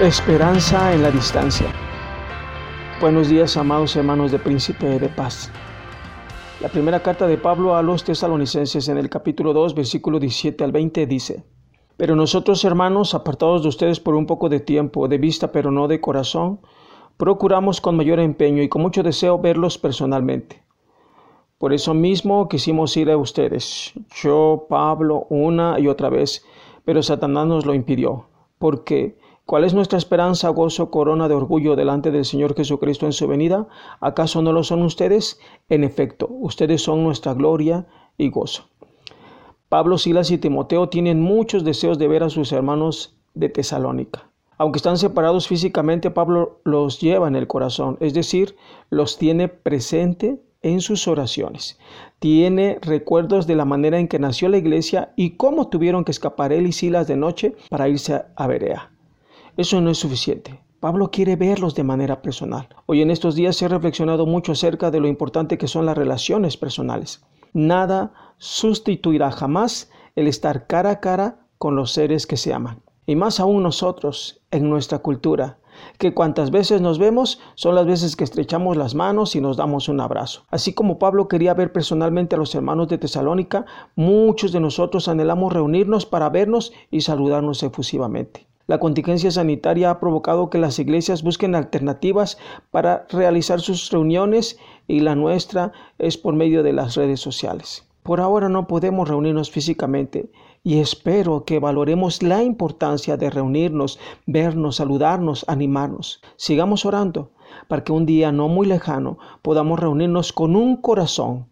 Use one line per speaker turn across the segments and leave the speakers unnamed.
Esperanza en la distancia. Buenos días, amados hermanos de Príncipe de Paz. La primera carta de Pablo a los tesalonicenses en el capítulo 2, versículo 17 al 20 dice, Pero nosotros, hermanos, apartados de ustedes por un poco de tiempo, de vista pero no de corazón, procuramos con mayor empeño y con mucho deseo verlos personalmente. Por eso mismo quisimos ir a ustedes, yo, Pablo, una y otra vez, pero Satanás nos lo impidió, porque ¿Cuál es nuestra esperanza, gozo, corona de orgullo delante del Señor Jesucristo en su venida? ¿Acaso no lo son ustedes? En efecto, ustedes son nuestra gloria y gozo. Pablo, Silas y Timoteo tienen muchos deseos de ver a sus hermanos de Tesalónica. Aunque están separados físicamente, Pablo los lleva en el corazón, es decir, los tiene presente en sus oraciones. Tiene recuerdos de la manera en que nació la iglesia y cómo tuvieron que escapar él y Silas de noche para irse a Berea. Eso no es suficiente. Pablo quiere verlos de manera personal. Hoy en estos días he reflexionado mucho acerca de lo importante que son las relaciones personales. Nada sustituirá jamás el estar cara a cara con los seres que se aman. Y más aún nosotros, en nuestra cultura, que cuantas veces nos vemos son las veces que estrechamos las manos y nos damos un abrazo. Así como Pablo quería ver personalmente a los hermanos de Tesalónica, muchos de nosotros anhelamos reunirnos para vernos y saludarnos efusivamente. La contingencia sanitaria ha provocado que las iglesias busquen alternativas para realizar sus reuniones y la nuestra es por medio de las redes sociales. Por ahora no podemos reunirnos físicamente y espero que valoremos la importancia de reunirnos, vernos, saludarnos, animarnos. Sigamos orando para que un día no muy lejano podamos reunirnos con un corazón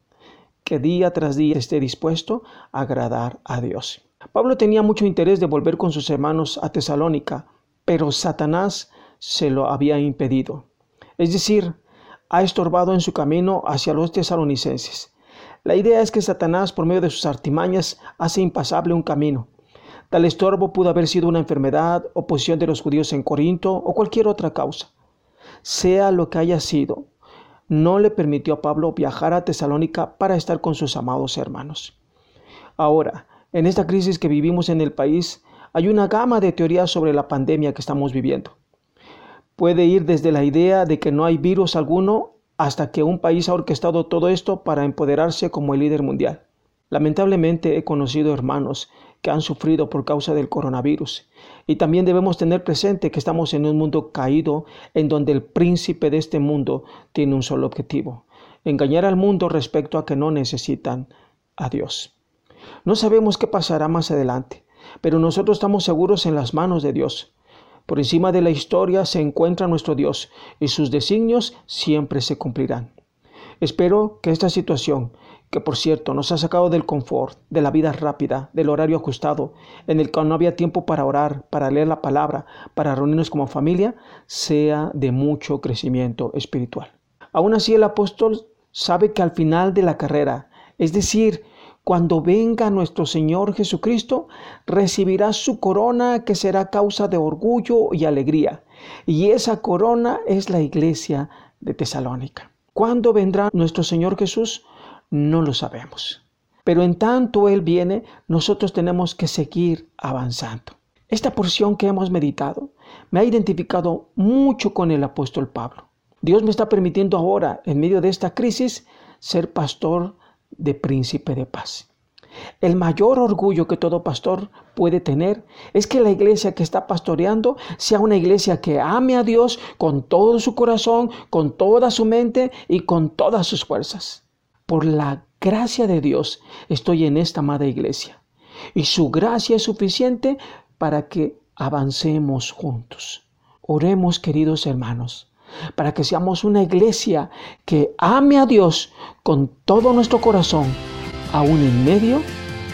que día tras día esté dispuesto a agradar a Dios. Pablo tenía mucho interés de volver con sus hermanos a Tesalónica, pero Satanás se lo había impedido. Es decir, ha estorbado en su camino hacia los tesalonicenses. La idea es que Satanás, por medio de sus artimañas, hace impasable un camino. Tal estorbo pudo haber sido una enfermedad, oposición de los judíos en Corinto o cualquier otra causa. Sea lo que haya sido, no le permitió a Pablo viajar a Tesalónica para estar con sus amados hermanos. Ahora, en esta crisis que vivimos en el país, hay una gama de teorías sobre la pandemia que estamos viviendo. Puede ir desde la idea de que no hay virus alguno hasta que un país ha orquestado todo esto para empoderarse como el líder mundial. Lamentablemente he conocido hermanos que han sufrido por causa del coronavirus y también debemos tener presente que estamos en un mundo caído en donde el príncipe de este mundo tiene un solo objetivo, engañar al mundo respecto a que no necesitan a Dios. No sabemos qué pasará más adelante, pero nosotros estamos seguros en las manos de Dios. Por encima de la historia se encuentra nuestro Dios y sus designios siempre se cumplirán. Espero que esta situación, que por cierto nos ha sacado del confort, de la vida rápida, del horario ajustado, en el que no había tiempo para orar, para leer la palabra, para reunirnos como familia, sea de mucho crecimiento espiritual. Aún así el apóstol sabe que al final de la carrera, es decir, cuando venga nuestro Señor Jesucristo, recibirá su corona que será causa de orgullo y alegría. Y esa corona es la iglesia de Tesalónica. ¿Cuándo vendrá nuestro Señor Jesús? No lo sabemos. Pero en tanto Él viene, nosotros tenemos que seguir avanzando. Esta porción que hemos meditado me ha identificado mucho con el apóstol Pablo. Dios me está permitiendo ahora, en medio de esta crisis, ser pastor de príncipe de paz. El mayor orgullo que todo pastor puede tener es que la iglesia que está pastoreando sea una iglesia que ame a Dios con todo su corazón, con toda su mente y con todas sus fuerzas. Por la gracia de Dios estoy en esta amada iglesia y su gracia es suficiente para que avancemos juntos. Oremos, queridos hermanos para que seamos una iglesia que ame a Dios con todo nuestro corazón, aún en medio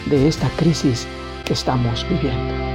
de esta crisis que estamos viviendo.